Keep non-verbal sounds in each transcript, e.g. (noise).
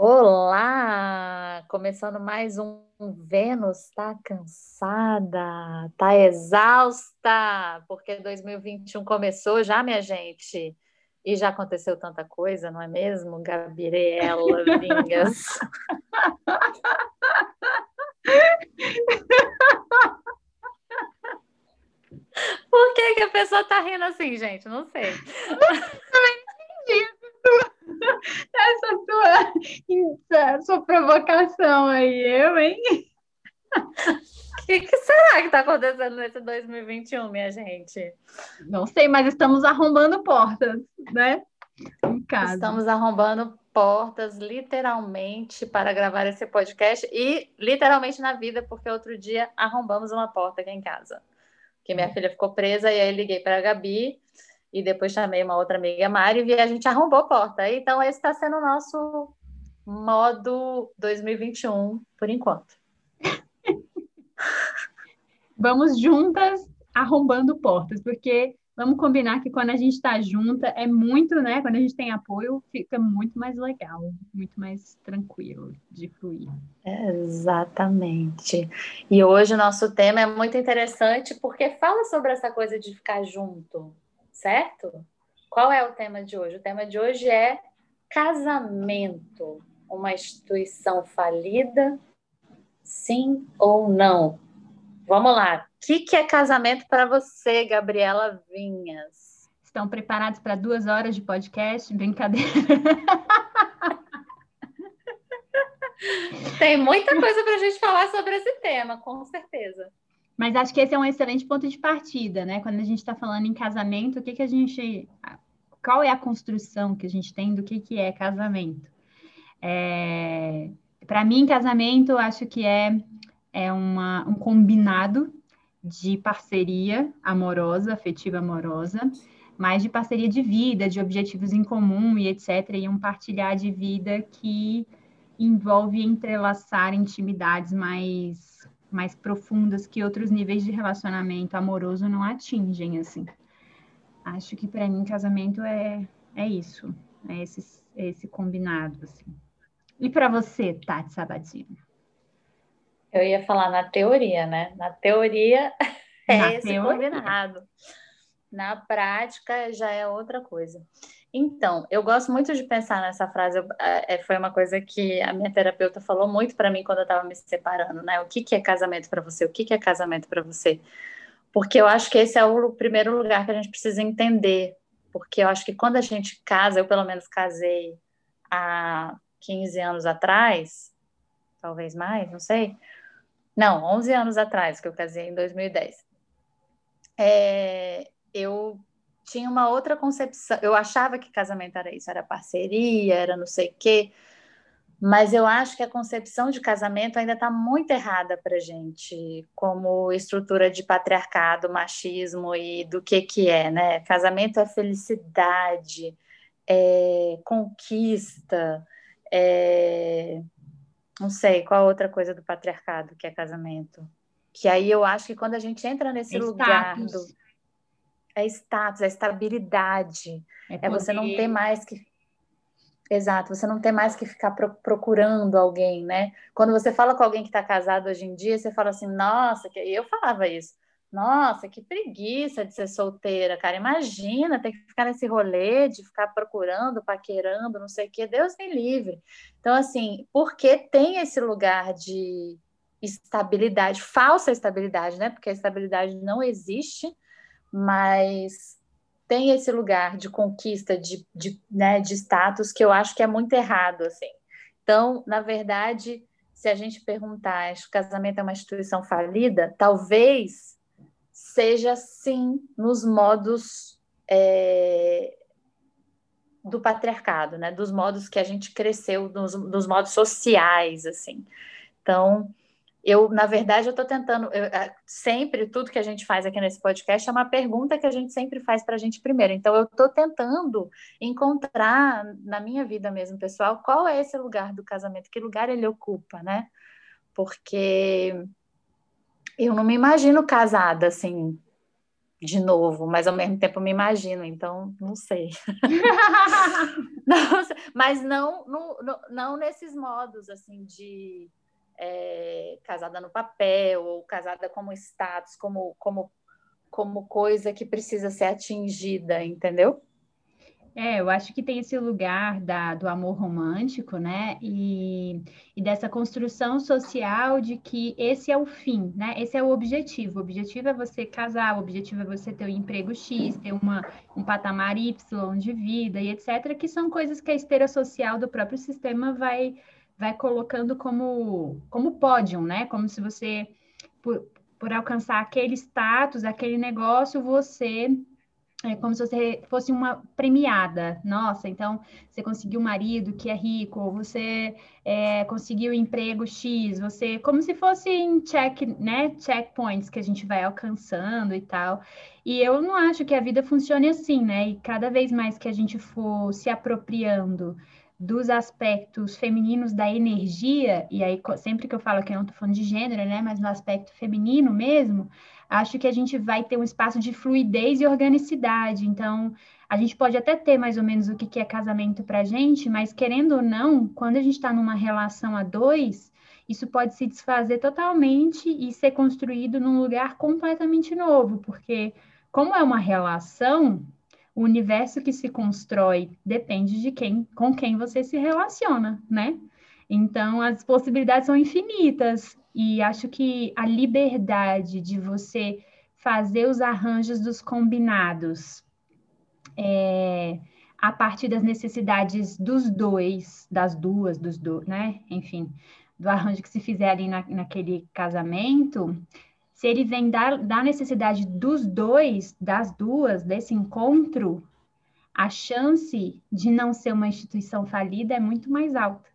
Olá! Começando mais um Vênus, tá cansada, tá exausta, porque 2021 começou já, minha gente. E já aconteceu tanta coisa, não é mesmo, Gabriela Vingas? (laughs) Por que, que a pessoa tá rindo assim, gente? Não sei. Essa tua, essa sua provocação aí, eu, hein? O que, que, será que está acontecendo nesse 2021, minha gente? Não sei, mas estamos arrombando portas, né? Em casa. Estamos arrombando portas, literalmente, para gravar esse podcast e literalmente na vida, porque outro dia arrombamos uma porta aqui em casa. Que minha filha ficou presa e aí liguei para a Gabi e depois chamei uma outra amiga, Mari, e a gente arrombou a porta. Então, esse está sendo o nosso modo 2021, por enquanto. (laughs) Vamos juntas arrombando portas, porque vamos combinar que quando a gente está junta é muito, né? Quando a gente tem apoio, fica muito mais legal, muito mais tranquilo de fluir. Exatamente. E hoje o nosso tema é muito interessante porque fala sobre essa coisa de ficar junto, certo? Qual é o tema de hoje? O tema de hoje é casamento, uma instituição falida, sim ou não? Vamos lá. O que, que é casamento para você, Gabriela Vinhas? Estão preparados para duas horas de podcast? Brincadeira. Tem muita coisa para a gente falar sobre esse tema, com certeza. Mas acho que esse é um excelente ponto de partida, né? Quando a gente está falando em casamento, o que, que a gente. Qual é a construção que a gente tem do que, que é casamento? É, Para mim, casamento, acho que é, é uma, um combinado de parceria amorosa, afetiva amorosa, mas de parceria de vida, de objetivos em comum e etc. E um partilhar de vida que envolve entrelaçar intimidades mais mais profundas que outros níveis de relacionamento amoroso não atingem, assim. Acho que para mim casamento é, é isso, é esse, é esse combinado, assim. E para você, Tati Sabatino? Eu ia falar na teoria, né? Na teoria (laughs) é na esse teoria. combinado. Na prática já é outra coisa. Então, eu gosto muito de pensar nessa frase. É, foi uma coisa que a minha terapeuta falou muito para mim quando eu estava me separando, né? O que, que é casamento para você? O que, que é casamento para você? Porque eu acho que esse é o primeiro lugar que a gente precisa entender. Porque eu acho que quando a gente casa, eu pelo menos casei há 15 anos atrás, talvez mais, não sei. Não, 11 anos atrás, que eu casei em 2010. É, eu tinha uma outra concepção. Eu achava que casamento era isso, era parceria, era não sei o quê. Mas eu acho que a concepção de casamento ainda está muito errada para gente, como estrutura de patriarcado, machismo e do que que é, né? Casamento é felicidade, é conquista, é... não sei qual outra coisa do patriarcado que é casamento. Que aí eu acho que quando a gente entra nesse lugar do é status, é estabilidade. É, é, você não ter mais que. Exato, você não ter mais que ficar pro procurando alguém, né? Quando você fala com alguém que está casado hoje em dia, você fala assim, nossa, que... eu falava isso. Nossa, que preguiça de ser solteira, cara. Imagina ter que ficar nesse rolê de ficar procurando, paquerando, não sei o quê. Deus me livre. Então, assim, porque tem esse lugar de estabilidade, falsa estabilidade, né? Porque a estabilidade não existe mas tem esse lugar de conquista, de, de, né, de status, que eu acho que é muito errado, assim. Então, na verdade, se a gente perguntar se o casamento é uma instituição falida, talvez seja sim nos modos é, do patriarcado, né? Dos modos que a gente cresceu, dos, dos modos sociais, assim. Então, eu, na verdade, eu estou tentando, eu, é, sempre, tudo que a gente faz aqui nesse podcast é uma pergunta que a gente sempre faz para a gente primeiro. Então, eu estou tentando encontrar na minha vida mesmo, pessoal, qual é esse lugar do casamento, que lugar ele ocupa, né? Porque eu não me imagino casada, assim, de novo, mas ao mesmo tempo me imagino, então não sei. (laughs) não, mas não, no, não nesses modos assim de é, casada no papel ou casada como status, como, como, como coisa que precisa ser atingida, entendeu? É, eu acho que tem esse lugar da, do amor romântico, né? E, e dessa construção social de que esse é o fim, né? Esse é o objetivo. O objetivo é você casar, o objetivo é você ter um emprego X, ter uma, um patamar Y de vida e etc., que são coisas que a esteira social do próprio sistema vai, vai colocando como, como pódio, né? Como se você, por, por alcançar aquele status, aquele negócio, você é como se você fosse uma premiada. Nossa, então você conseguiu um marido que é rico, você é, conseguiu emprego X, você como se fossem check, né, checkpoints que a gente vai alcançando e tal. E eu não acho que a vida funcione assim, né? E cada vez mais que a gente for se apropriando dos aspectos femininos da energia, e aí sempre que eu falo que eu não estou falando de gênero, né, mas no aspecto feminino mesmo, acho que a gente vai ter um espaço de fluidez e organicidade. Então, a gente pode até ter mais ou menos o que é casamento para a gente, mas querendo ou não, quando a gente está numa relação a dois, isso pode se desfazer totalmente e ser construído num lugar completamente novo, porque como é uma relação, o universo que se constrói depende de quem, com quem você se relaciona, né? Então as possibilidades são infinitas. E acho que a liberdade de você fazer os arranjos dos combinados é, a partir das necessidades dos dois, das duas, dos dois, né? Enfim, do arranjo que se fizer ali na, naquele casamento, se ele vem da, da necessidade dos dois, das duas, desse encontro, a chance de não ser uma instituição falida é muito mais alta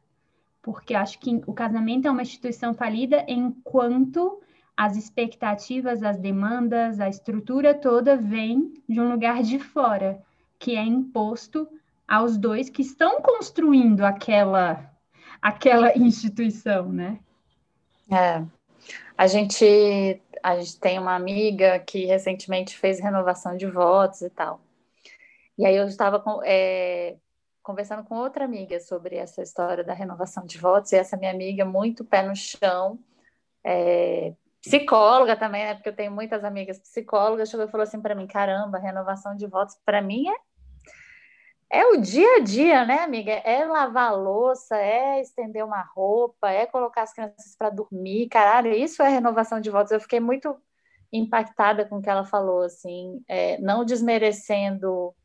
porque acho que o casamento é uma instituição falida enquanto as expectativas, as demandas, a estrutura toda vem de um lugar de fora, que é imposto aos dois que estão construindo aquela aquela (laughs) instituição, né? É. A gente a gente tem uma amiga que recentemente fez renovação de votos e tal. E aí eu estava é, conversando com outra amiga sobre essa história da renovação de votos, e essa minha amiga, muito pé no chão, é, psicóloga também, né? Porque eu tenho muitas amigas psicólogas, chegou e falou assim para mim: caramba, renovação de votos para mim é. É o dia a dia, né, amiga? É lavar louça, é estender uma roupa, é colocar as crianças para dormir. Caralho, isso é renovação de votos. Eu fiquei muito impactada com o que ela falou, assim, é, não desmerecendo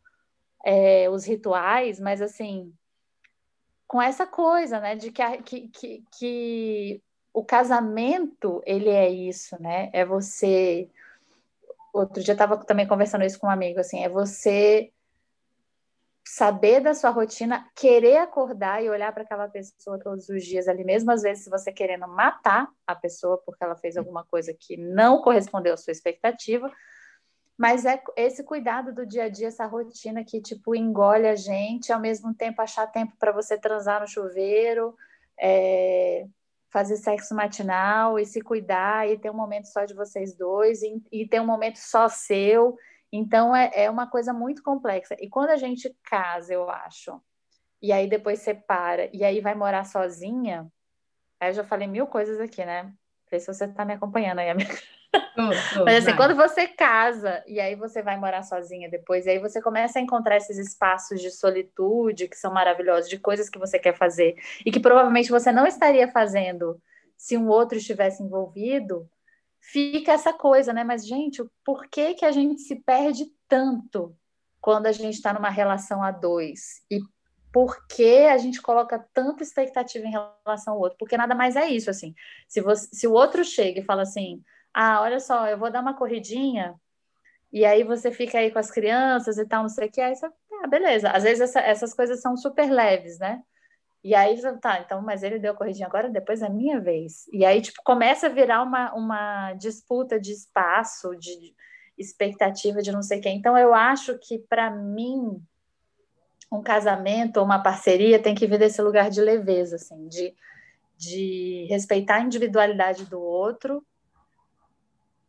é, os rituais, mas assim, com essa coisa, né, de que, a, que, que, que o casamento, ele é isso, né, é você... Outro dia eu estava também conversando isso com um amigo, assim, é você saber da sua rotina, querer acordar e olhar para aquela pessoa todos os dias ali, mesmo às vezes se você querendo matar a pessoa porque ela fez alguma coisa que não correspondeu à sua expectativa, mas é esse cuidado do dia a dia, essa rotina que, tipo, engole a gente, ao mesmo tempo achar tempo para você transar no chuveiro, é, fazer sexo matinal e se cuidar e ter um momento só de vocês dois e, e ter um momento só seu. Então, é, é uma coisa muito complexa. E quando a gente casa, eu acho, e aí depois separa, e aí vai morar sozinha, aí eu já falei mil coisas aqui, né? Não sei se você está me acompanhando aí, amiga. (laughs) Mas assim, vai. quando você casa e aí você vai morar sozinha depois, e aí você começa a encontrar esses espaços de solitude que são maravilhosos, de coisas que você quer fazer e que provavelmente você não estaria fazendo se um outro estivesse envolvido, fica essa coisa, né? Mas, gente, por que, que a gente se perde tanto quando a gente está numa relação a dois? E por que a gente coloca tanta expectativa em relação ao outro? Porque nada mais é isso, assim. Se, você, se o outro chega e fala assim ah, olha só, eu vou dar uma corridinha, e aí você fica aí com as crianças e tal, não sei o que, aí você, ah, beleza. Às vezes essa, essas coisas são super leves, né? E aí tá, então, mas ele deu a corridinha agora, depois é minha vez. E aí, tipo, começa a virar uma, uma disputa de espaço, de expectativa de não sei quem. Então, eu acho que, para mim, um casamento ou uma parceria tem que vir desse lugar de leveza, assim, de, de respeitar a individualidade do outro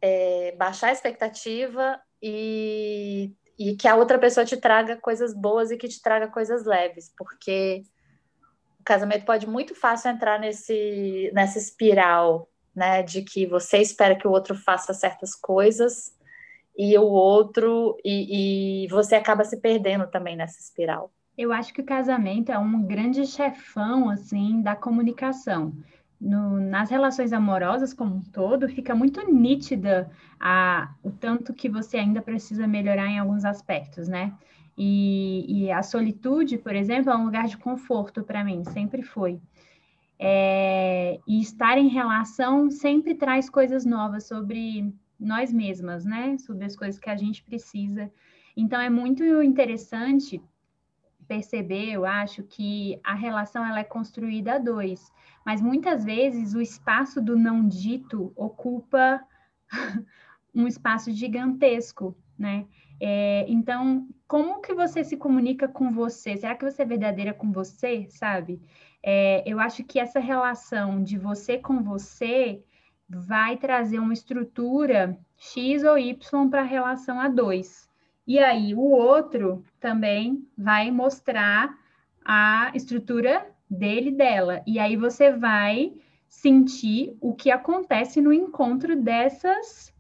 é, baixar a expectativa e, e que a outra pessoa te traga coisas boas e que te traga coisas leves, porque casamento pode muito fácil entrar nesse, nessa espiral, né? De que você espera que o outro faça certas coisas e o outro, e, e você acaba se perdendo também nessa espiral. Eu acho que o casamento é um grande chefão, assim, da comunicação. No, nas relações amorosas como um todo, fica muito nítida a, o tanto que você ainda precisa melhorar em alguns aspectos, né? E, e a solitude, por exemplo, é um lugar de conforto para mim, sempre foi. É, e estar em relação sempre traz coisas novas sobre nós mesmas, né? Sobre as coisas que a gente precisa. Então, é muito interessante perceber, eu acho, que a relação ela é construída a dois, mas muitas vezes o espaço do não dito ocupa (laughs) um espaço gigantesco, né? É, então, como que você se comunica com você? Será que você é verdadeira com você, sabe? É, eu acho que essa relação de você com você vai trazer uma estrutura X ou Y para a relação a dois. E aí o outro também vai mostrar a estrutura dele dela. E aí você vai sentir o que acontece no encontro dessas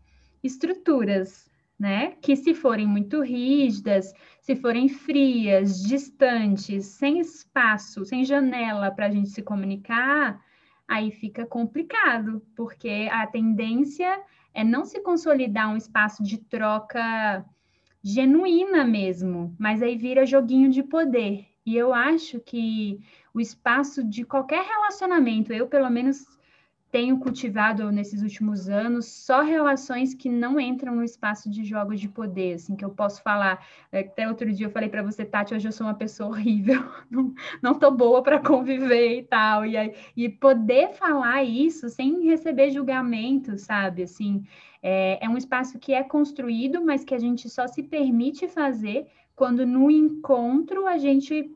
estruturas, né? Que se forem muito rígidas, se forem frias, distantes, sem espaço, sem janela para a gente se comunicar, aí fica complicado, porque a tendência é não se consolidar um espaço de troca genuína mesmo, mas aí vira joguinho de poder. E eu acho que o espaço de qualquer relacionamento, eu pelo menos tenho cultivado nesses últimos anos só relações que não entram no espaço de jogos de poder, assim, que eu posso falar. É, até outro dia eu falei para você, Tati, hoje eu sou uma pessoa horrível, (laughs) não, não tô boa para conviver e tal. E, aí, e poder falar isso sem receber julgamento, sabe? Assim, é, é um espaço que é construído, mas que a gente só se permite fazer quando no encontro a gente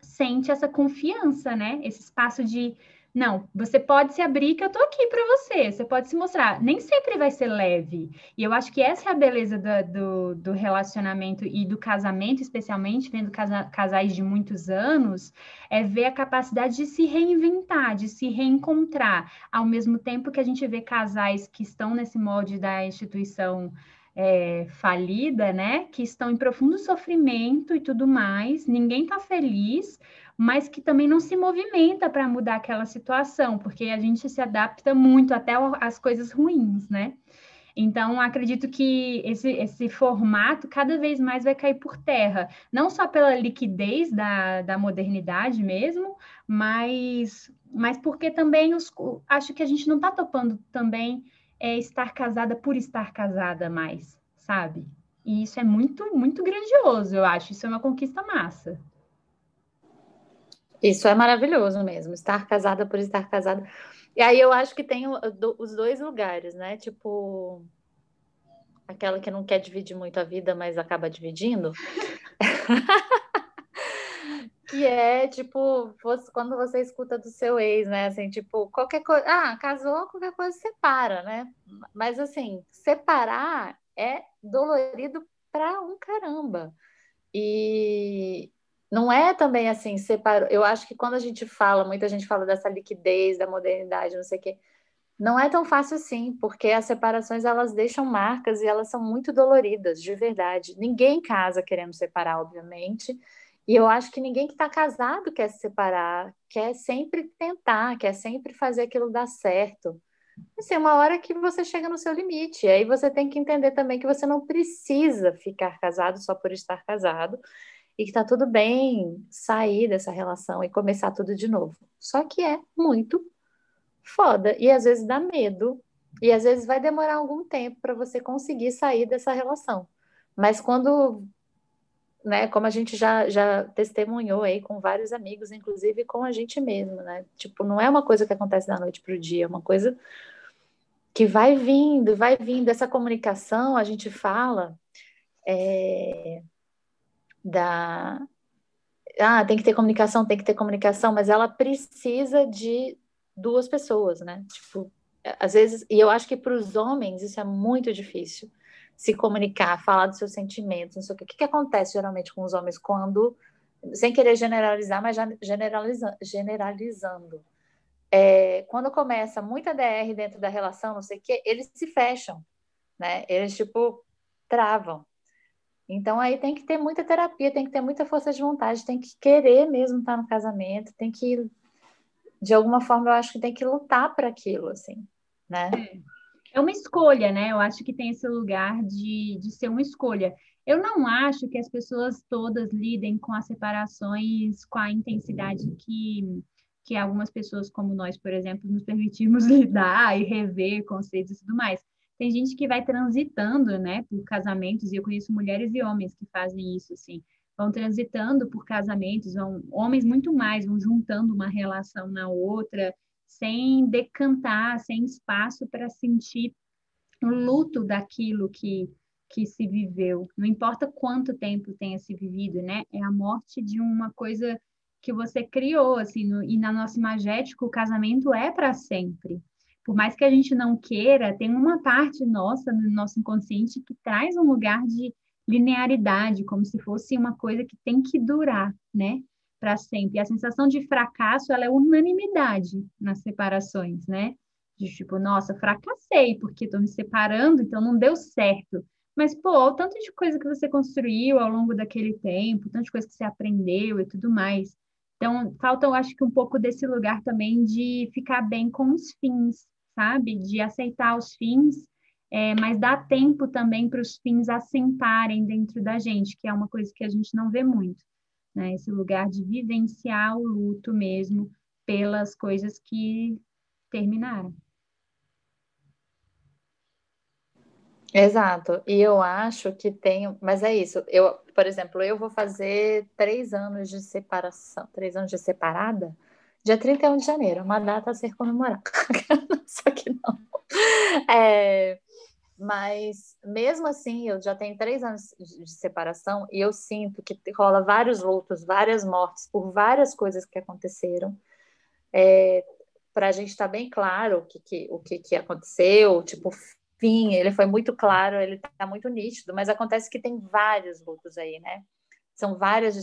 sente essa confiança, né? Esse espaço de não, você pode se abrir que eu tô aqui para você, você pode se mostrar. Nem sempre vai ser leve. E eu acho que essa é a beleza do, do, do relacionamento e do casamento, especialmente vendo casa, casais de muitos anos, é ver a capacidade de se reinventar, de se reencontrar, ao mesmo tempo que a gente vê casais que estão nesse molde da instituição é, falida, né? Que estão em profundo sofrimento e tudo mais, ninguém está feliz, mas que também não se movimenta para mudar aquela situação, porque a gente se adapta muito até às coisas ruins, né? Então, acredito que esse, esse formato cada vez mais vai cair por terra, não só pela liquidez da, da modernidade mesmo, mas, mas porque também os, acho que a gente não está topando também é, estar casada por estar casada mais, sabe? E isso é muito, muito grandioso, eu acho. Isso é uma conquista massa. Isso é maravilhoso mesmo, estar casada por estar casada. E aí eu acho que tem os dois lugares, né? Tipo, aquela que não quer dividir muito a vida, mas acaba dividindo. (laughs) que é tipo, quando você escuta do seu ex, né? Assim, tipo, qualquer coisa. Ah, casou, qualquer coisa separa, né? Mas assim, separar é dolorido pra um caramba. E, não é também assim, separou. Eu acho que quando a gente fala, muita gente fala dessa liquidez, da modernidade, não sei o quê. Não é tão fácil assim, porque as separações elas deixam marcas e elas são muito doloridas, de verdade. Ninguém casa querendo separar, obviamente. E eu acho que ninguém que está casado quer se separar, quer sempre tentar, quer sempre fazer aquilo dar certo. Assim, uma hora que você chega no seu limite, aí você tem que entender também que você não precisa ficar casado só por estar casado e que tá tudo bem sair dessa relação e começar tudo de novo. Só que é muito foda e às vezes dá medo e às vezes vai demorar algum tempo para você conseguir sair dessa relação. Mas quando, né, como a gente já, já testemunhou aí com vários amigos, inclusive com a gente mesmo, né? Tipo, não é uma coisa que acontece da noite para o dia, é uma coisa que vai vindo, vai vindo. Essa comunicação, a gente fala, é, da ah, tem que ter comunicação, tem que ter comunicação, mas ela precisa de duas pessoas, né? Tipo, às vezes, e eu acho que para os homens isso é muito difícil se comunicar, falar dos seus sentimentos, não sei o que. O que, que acontece geralmente com os homens quando sem querer generalizar, mas já generaliza, generalizando. É, quando começa muita DR dentro da relação, não sei o quê, eles se fecham, né? Eles, tipo, travam. Então, aí tem que ter muita terapia, tem que ter muita força de vontade, tem que querer mesmo estar no casamento, tem que, de alguma forma, eu acho que tem que lutar para aquilo, assim, né? É. é uma escolha, né? Eu acho que tem esse lugar de, de ser uma escolha. Eu não acho que as pessoas todas lidem com as separações com a intensidade que, que algumas pessoas, como nós, por exemplo, nos permitimos (laughs) lidar e rever conceitos e tudo mais. Tem gente que vai transitando, né, por casamentos, e eu conheço mulheres e homens que fazem isso, assim, vão transitando por casamentos, vão, homens muito mais, vão juntando uma relação na outra, sem decantar, sem espaço para sentir o luto daquilo que, que se viveu. Não importa quanto tempo tenha se vivido, né? É a morte de uma coisa que você criou, assim, no, e na nossa imagética o casamento é para sempre por mais que a gente não queira, tem uma parte nossa, no nosso inconsciente, que traz um lugar de linearidade, como se fosse uma coisa que tem que durar, né? Para sempre. E a sensação de fracasso, ela é unanimidade nas separações, né? De tipo, nossa, fracassei porque estou me separando, então não deu certo. Mas, pô, o tanto de coisa que você construiu ao longo daquele tempo, tanto de coisa que você aprendeu e tudo mais. Então, falta, eu acho que um pouco desse lugar também de ficar bem com os fins, sabe? De aceitar os fins, é, mas dá tempo também para os fins assentarem dentro da gente, que é uma coisa que a gente não vê muito, né? Esse lugar de vivenciar o luto mesmo pelas coisas que terminaram. Exato, e eu acho que tem, mas é isso. Eu, por exemplo, eu vou fazer três anos de separação, três anos de separada, Dia 31 de janeiro, uma data a ser comemorada. (laughs) Só que não. É, mas mesmo assim, eu já tenho três anos de separação e eu sinto que rola vários lutos, várias mortes por várias coisas que aconteceram. É, Para a gente estar tá bem claro o que, que, o que, que aconteceu, tipo, fim, ele foi muito claro, ele está muito nítido, mas acontece que tem vários lutos aí, né? São várias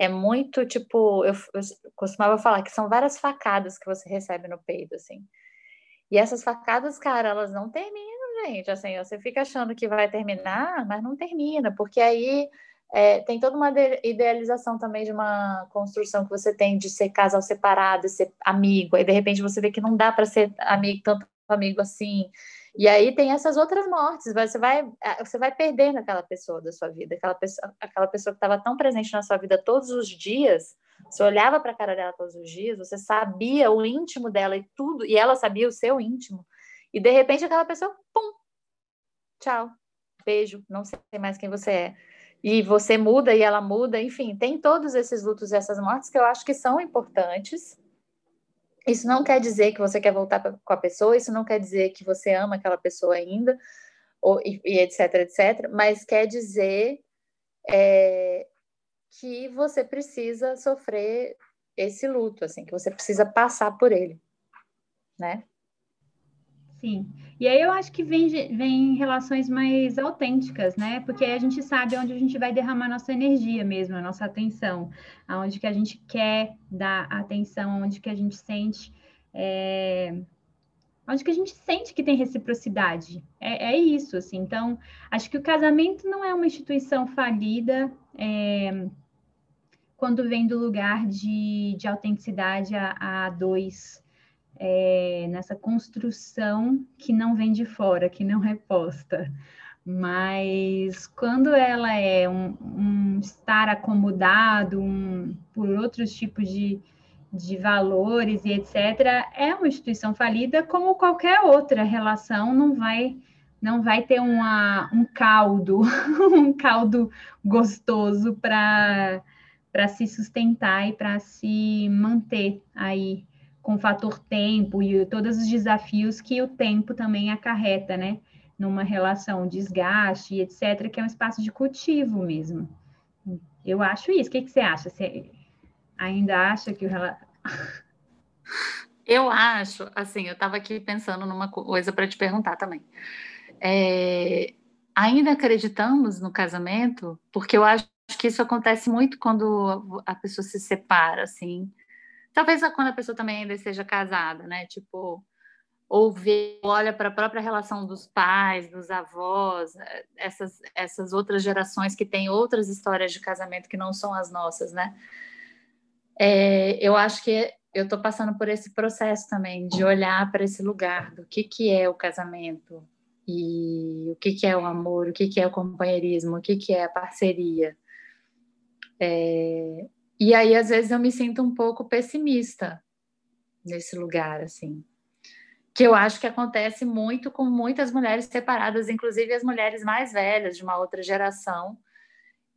é muito tipo, eu, eu, costumava falar que são várias facadas que você recebe no peito, assim. E essas facadas, cara, elas não terminam, gente. Assim, você fica achando que vai terminar, mas não termina, porque aí é, tem toda uma idealização também de uma construção que você tem de ser casal separado, ser amigo. Aí de repente você vê que não dá para ser amigo tanto amigo assim. E aí tem essas outras mortes, você vai, eh, você vai perdendo aquela pessoa da sua vida, aquela pessoa, aquela pessoa que estava tão presente na sua vida todos os dias, você olhava para a cara dela todos os dias, você sabia o íntimo dela e tudo, e ela sabia o seu íntimo, e de repente aquela pessoa, pum, tchau, beijo, não sei mais quem você é. E você muda e ela muda, enfim, tem todos esses lutos e essas mortes que eu acho que são importantes, isso não quer dizer que você quer voltar pra, com a pessoa, isso não quer dizer que você ama aquela pessoa ainda, ou, e, e etc, etc, mas quer dizer é, que você precisa sofrer esse luto, assim, que você precisa passar por ele, né? Sim. E aí eu acho que vem, vem relações mais autênticas, né? Porque aí a gente sabe onde a gente vai derramar nossa energia mesmo, a nossa atenção, aonde que a gente quer dar atenção, onde que a gente sente. É... Onde que a gente sente que tem reciprocidade. É, é isso, assim. Então, acho que o casamento não é uma instituição falida. É quando vem do lugar de, de autenticidade a, a dois é, nessa construção que não vem de fora, que não é posta. Mas quando ela é um, um estar acomodado um, por outros tipos de, de valores e etc., é uma instituição falida como qualquer outra relação, não vai não vai ter uma, um caldo, (laughs) um caldo gostoso para se sustentar e para se manter aí com o fator tempo e todos os desafios que o tempo também acarreta, né? Numa relação, desgaste, etc., que é um espaço de cultivo mesmo. Eu acho isso. O que, que você acha? Você ainda acha que o Eu acho, assim, eu estava aqui pensando numa coisa para te perguntar também. É, ainda acreditamos no casamento, porque eu acho que isso acontece muito quando a pessoa se separa, assim. Talvez quando a pessoa também ainda esteja casada, né? Tipo, ou vê, olha para a própria relação dos pais, dos avós, essas, essas outras gerações que têm outras histórias de casamento que não são as nossas, né? É, eu acho que eu estou passando por esse processo também de olhar para esse lugar do que, que é o casamento e o que, que é o amor, o que, que é o companheirismo, o que, que é a parceria. É, e aí, às vezes, eu me sinto um pouco pessimista nesse lugar, assim. Que eu acho que acontece muito com muitas mulheres separadas, inclusive as mulheres mais velhas, de uma outra geração,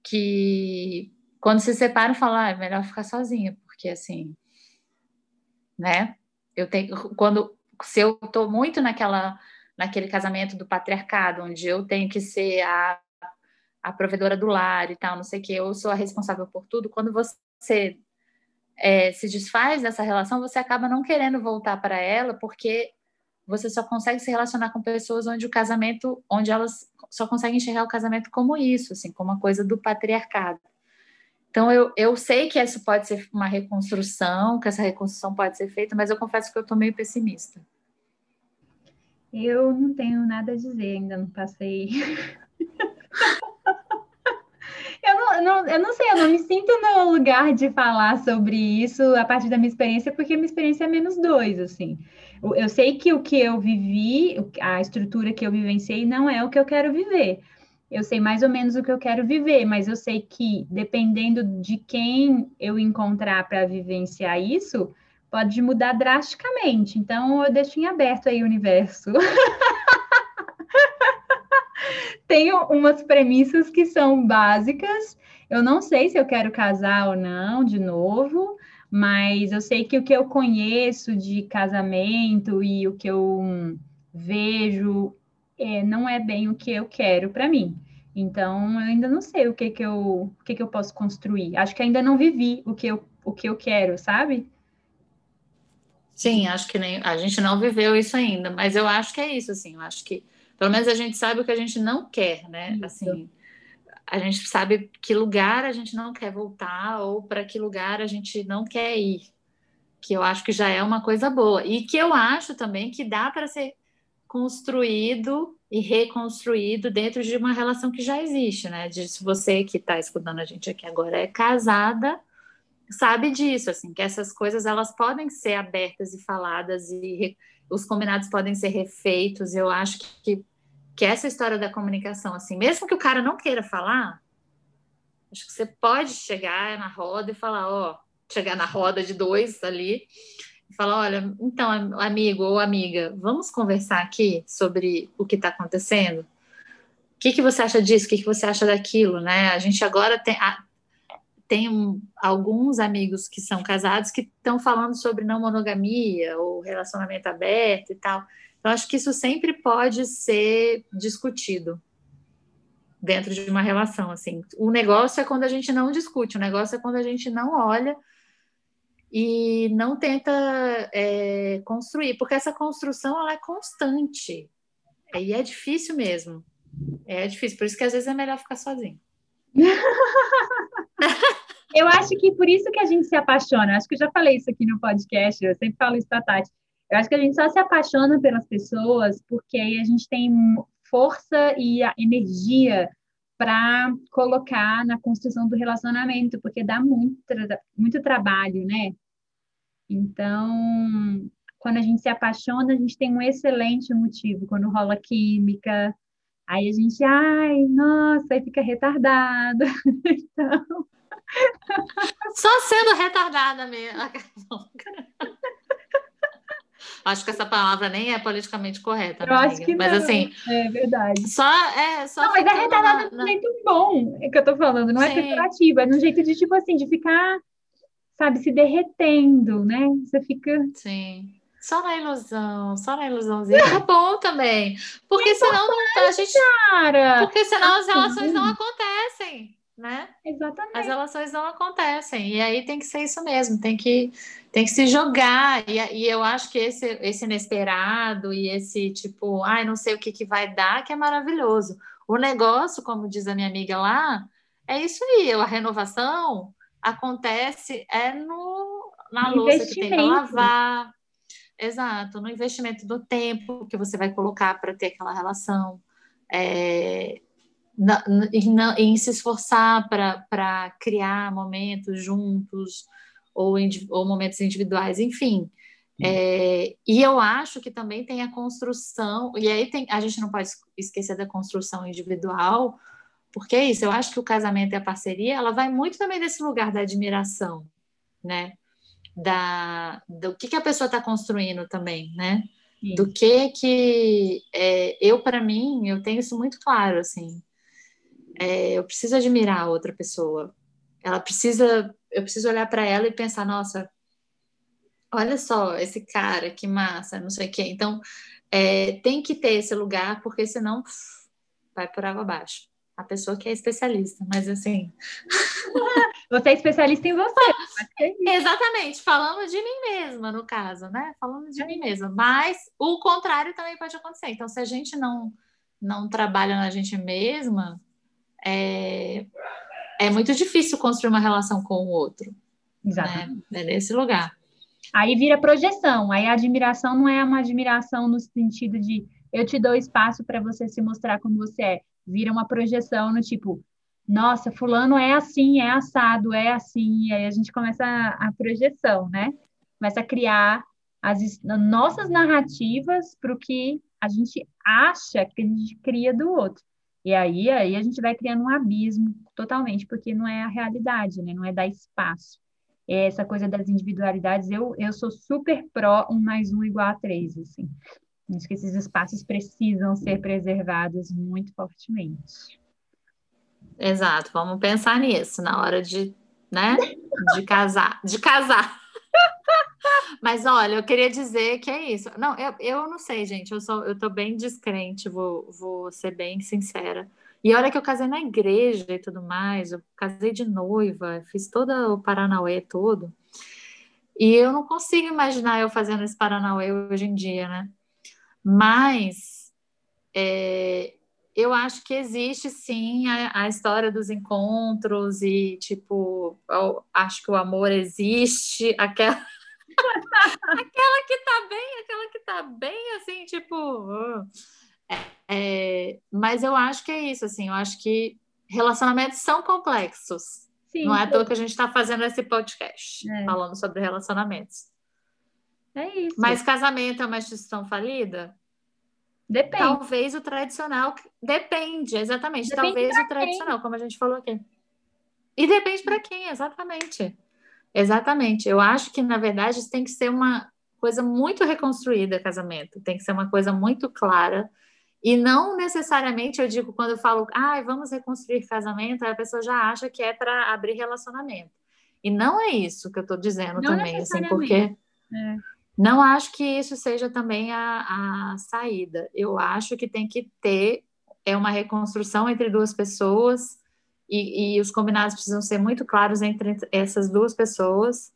que quando se separam falam, ah, é melhor ficar sozinha, porque assim, né? Eu tenho quando se eu estou muito naquela naquele casamento do patriarcado, onde eu tenho que ser a, a provedora do lar e tal, não sei o que, eu sou a responsável por tudo. Quando você é, se desfaz dessa relação, você acaba não querendo voltar para ela, porque você só consegue se relacionar com pessoas onde o casamento, onde elas só conseguem enxergar o casamento como isso, assim, como uma coisa do patriarcado. Então, eu, eu sei que isso pode ser uma reconstrução, que essa reconstrução pode ser feita, mas eu confesso que eu estou meio pessimista. Eu não tenho nada a dizer, ainda não passei. Eu, não, não, eu não sei, eu não me sinto no lugar de falar sobre isso a partir da minha experiência, porque minha experiência é menos dois, assim. Eu, eu sei que o que eu vivi, a estrutura que eu vivenciei, não é o que eu quero viver eu sei mais ou menos o que eu quero viver, mas eu sei que dependendo de quem eu encontrar para vivenciar isso, pode mudar drasticamente. Então eu deixo em aberto aí o universo. (laughs) Tenho umas premissas que são básicas. Eu não sei se eu quero casar ou não, de novo, mas eu sei que o que eu conheço de casamento e o que eu vejo é, não é bem o que eu quero para mim. Então, eu ainda não sei o que que eu, o que que eu posso construir. Acho que ainda não vivi o que eu, o que eu quero, sabe? Sim, acho que nem a gente não viveu isso ainda, mas eu acho que é isso, assim, eu acho que pelo menos a gente sabe o que a gente não quer, né? Isso. Assim, a gente sabe que lugar a gente não quer voltar ou para que lugar a gente não quer ir, que eu acho que já é uma coisa boa e que eu acho também que dá para ser construído e reconstruído dentro de uma relação que já existe, né? De se você que está escutando a gente aqui agora é casada, sabe disso, assim, que essas coisas elas podem ser abertas e faladas e os combinados podem ser refeitos. Eu acho que, que essa história da comunicação, assim, mesmo que o cara não queira falar, acho que você pode chegar na roda e falar, ó, chegar na roda de dois ali Fala, olha, então, amigo ou amiga, vamos conversar aqui sobre o que está acontecendo? O que, que você acha disso? O que, que você acha daquilo, né? A gente agora tem, tem um, alguns amigos que são casados que estão falando sobre não monogamia ou relacionamento aberto e tal. Então, acho que isso sempre pode ser discutido dentro de uma relação, assim. O negócio é quando a gente não discute, o negócio é quando a gente não olha e não tenta é, construir, porque essa construção ela é constante e é difícil mesmo. É difícil, por isso que às vezes é melhor ficar sozinho. (laughs) eu acho que por isso que a gente se apaixona. Acho que eu já falei isso aqui no podcast, eu sempre falo isso para Tati. Eu acho que a gente só se apaixona pelas pessoas porque aí a gente tem força e energia para colocar na construção do relacionamento, porque dá muito, muito trabalho, né? Então, quando a gente se apaixona, a gente tem um excelente motivo. Quando rola química, aí a gente, ai, nossa, aí fica retardada. (laughs) então... Só sendo retardada mesmo. (laughs) Acho que essa palavra nem é politicamente correta. Eu acho que mas não. assim. É verdade. Só é. Só não, mas é retardada de um jeito bom, é que eu tô falando, não é Sim. é pejorativo, é no jeito de, tipo assim, de ficar sabe, se derretendo, né? Você fica. Sim. Só na ilusão, só na ilusãozinha. Tá bom também. Porque senão não, a gente. Cara. Porque senão as relações não acontecem, né? Exatamente. As relações não acontecem. E aí tem que ser isso mesmo, tem que, tem que se jogar. E, e eu acho que esse, esse inesperado e esse tipo, ai, não sei o que, que vai dar, que é maravilhoso. O negócio, como diz a minha amiga lá, é isso aí, a renovação acontece é no, na louça que tem que lavar. Exato, no investimento do tempo que você vai colocar para ter aquela relação. É, na, na, em se esforçar para criar momentos juntos ou, ou momentos individuais, enfim. É, e eu acho que também tem a construção, e aí tem, a gente não pode esquecer da construção individual, porque é isso, eu acho que o casamento e a parceria, ela vai muito também desse lugar da admiração, né? Da, do que, que a pessoa está construindo também, né? Sim. Do que que é, eu, para mim, eu tenho isso muito claro, assim, é, eu preciso admirar a outra pessoa, ela precisa, eu preciso olhar para ela e pensar, nossa, olha só esse cara, que massa, não sei o quê. Então, é, tem que ter esse lugar, porque senão pff, vai por água abaixo. A pessoa que é especialista, mas assim. (laughs) Você é especialista em você. É Exatamente, falando de mim mesma, no caso, né? Falando de mim mesma. Mas o contrário também pode acontecer. Então, se a gente não, não trabalha na gente mesma, é, é muito difícil construir uma relação com o outro. Exato. Né? É nesse lugar. Aí vira projeção. Aí a admiração não é uma admiração no sentido de eu te dou espaço para você se mostrar como você é. Vira uma projeção no tipo, nossa, fulano é assim, é assado, é assim. E aí a gente começa a, a projeção, né? Começa a criar as nossas narrativas para o que a gente acha que a gente cria do outro. E aí, aí a gente vai criando um abismo totalmente, porque não é a realidade, né? Não é dar espaço essa coisa das individualidades, eu, eu sou super pró um mais um igual a três, assim. Acho que esses espaços precisam ser preservados muito fortemente. Exato, vamos pensar nisso na hora de, né, de casar, de casar. Mas olha, eu queria dizer que é isso. Não, eu, eu não sei, gente, eu sou eu tô bem descrente, vou, vou ser bem sincera. E olha que eu casei na igreja e tudo mais, eu casei de noiva, fiz todo o Paranauê todo. E eu não consigo imaginar eu fazendo esse Paranauê hoje em dia, né? Mas é, eu acho que existe sim a, a, história dos encontros e, tipo, eu acho que o amor existe, (laughs) aquela. Aquela que tá bem, aquela que tá bem assim, tipo. Uh é, mas eu acho que é isso, assim, eu acho que relacionamentos são complexos. Sim, não é à toa que a gente está fazendo esse podcast é. falando sobre relacionamentos. É isso. Mas casamento é uma instituição falida? Depende. Talvez o tradicional. Depende, exatamente. Depende Talvez o tradicional, quem? como a gente falou aqui. E depende para quem, exatamente. Exatamente. Eu acho que, na verdade, isso tem que ser uma coisa muito reconstruída, casamento. Tem que ser uma coisa muito clara e não necessariamente eu digo, quando eu falo, ah, vamos reconstruir casamento, a pessoa já acha que é para abrir relacionamento. E não é isso que eu estou dizendo não também, assim, porque é. não acho que isso seja também a, a saída. Eu acho que tem que ter é uma reconstrução entre duas pessoas e, e os combinados precisam ser muito claros entre essas duas pessoas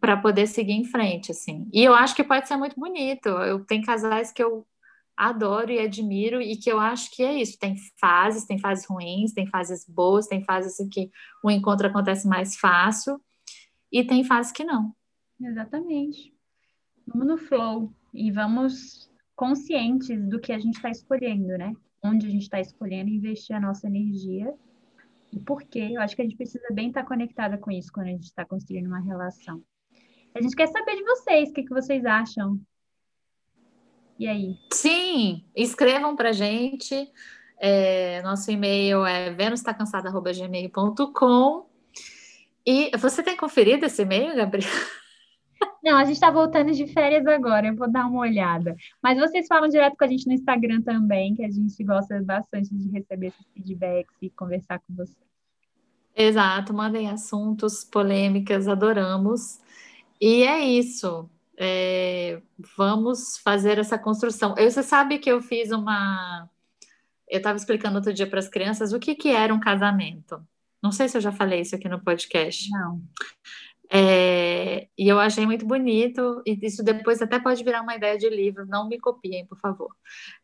para poder seguir em frente, assim. E eu acho que pode ser muito bonito. Eu tenho casais que eu adoro e admiro e que eu acho que é isso. Tem fases, tem fases ruins, tem fases boas, tem fases em que o encontro acontece mais fácil e tem fases que não. Exatamente. Vamos no flow e vamos conscientes do que a gente está escolhendo, né? Onde a gente está escolhendo investir a nossa energia e por quê. Eu acho que a gente precisa bem estar conectada com isso quando a gente está construindo uma relação. A gente quer saber de vocês, o que, que vocês acham e aí? Sim, escrevam para gente. É, nosso e-mail é venustacansada.gmail.com. E você tem conferido esse e-mail, Gabriel? Não, a gente está voltando de férias agora, eu vou dar uma olhada. Mas vocês falam direto com a gente no Instagram também, que a gente gosta bastante de receber esses feedbacks e conversar com vocês. Exato, mandem assuntos, polêmicas, adoramos. E é isso é, vamos fazer essa construção. Eu, você sabe que eu fiz uma. Eu estava explicando outro dia para as crianças o que, que era um casamento. Não sei se eu já falei isso aqui no podcast. Não. É, e eu achei muito bonito, e isso depois até pode virar uma ideia de livro, não me copiem, por favor.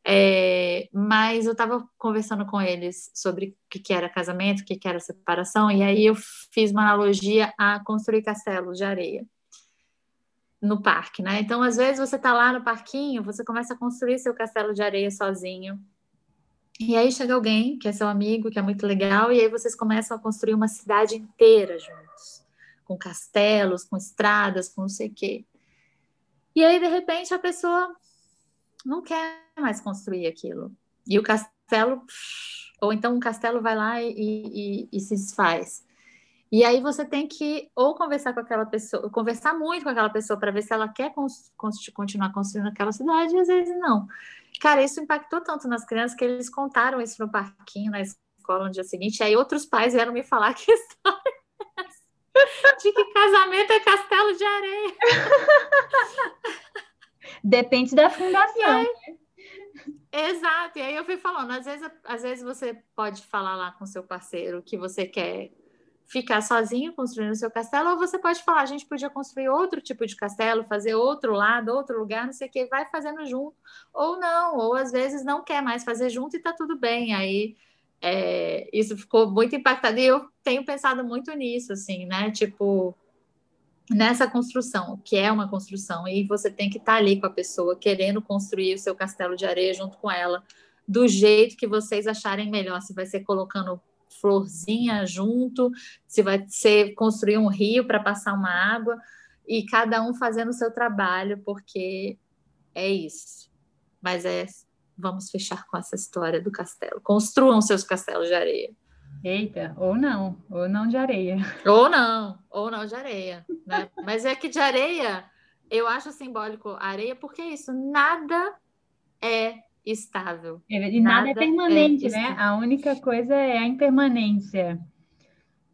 É, mas eu estava conversando com eles sobre o que, que era casamento, o que, que era separação, e aí eu fiz uma analogia a construir castelos de areia no parque, né? Então, às vezes você está lá no parquinho, você começa a construir seu castelo de areia sozinho. E aí chega alguém que é seu amigo, que é muito legal, e aí vocês começam a construir uma cidade inteira juntos com castelos, com estradas, com não sei o quê. E aí, de repente, a pessoa não quer mais construir aquilo. E o castelo, ou então um castelo vai lá e, e, e se desfaz. E aí você tem que ou conversar com aquela pessoa, conversar muito com aquela pessoa para ver se ela quer continuar construindo aquela cidade, e às vezes não. Cara, isso impactou tanto nas crianças que eles contaram isso no parquinho, na escola no dia seguinte, e aí outros pais vieram me falar (laughs) que história de que casamento é castelo de areia. Depende da fundação. Aí, exato. E aí eu fui falando, às vezes, às vezes você pode falar lá com seu parceiro que você quer ficar sozinho construindo o seu castelo, ou você pode falar, a gente podia construir outro tipo de castelo, fazer outro lado, outro lugar, não sei o que, vai fazendo junto, ou não, ou às vezes não quer mais fazer junto e tá tudo bem. Aí é, isso ficou muito impactado e eu tenho pensado muito nisso, assim, né? Tipo, nessa construção, que é uma construção, e você tem que estar tá ali com a pessoa, querendo construir o seu castelo de areia junto com ela, do jeito que vocês acharem melhor. Se vai ser colocando florzinha junto, se vai ser construir um rio para passar uma água, e cada um fazendo o seu trabalho, porque é isso. Mas é vamos fechar com essa história do castelo. Construam seus castelos de areia. Eita, ou não, ou não de areia. Ou não, ou não de areia. Né? Mas é que de areia, eu acho simbólico areia, porque é isso, nada é estável. E nada, é nada é permanente, é né? A única coisa é a impermanência.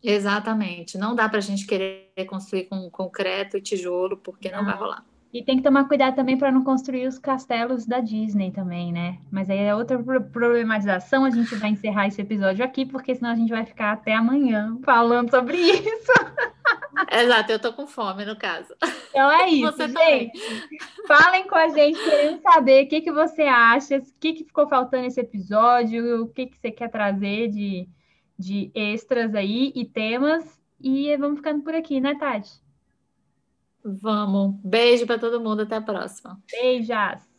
Exatamente. Não dá para a gente querer construir com concreto e tijolo, porque não, não vai rolar. E tem que tomar cuidado também para não construir os castelos da Disney também, né? Mas aí é outra problematização. A gente vai encerrar esse episódio aqui, porque senão a gente vai ficar até amanhã falando sobre isso. (laughs) Exato, eu tô com fome, no caso. Então é (laughs) isso, você gente. Também. Falem com a gente, querendo saber o que, que você acha, o que, que ficou faltando nesse episódio, o que, que você quer trazer de, de extras aí e temas. E vamos ficando por aqui, né, Tati? Vamos. Beijo para todo mundo. Até a próxima. Beijas.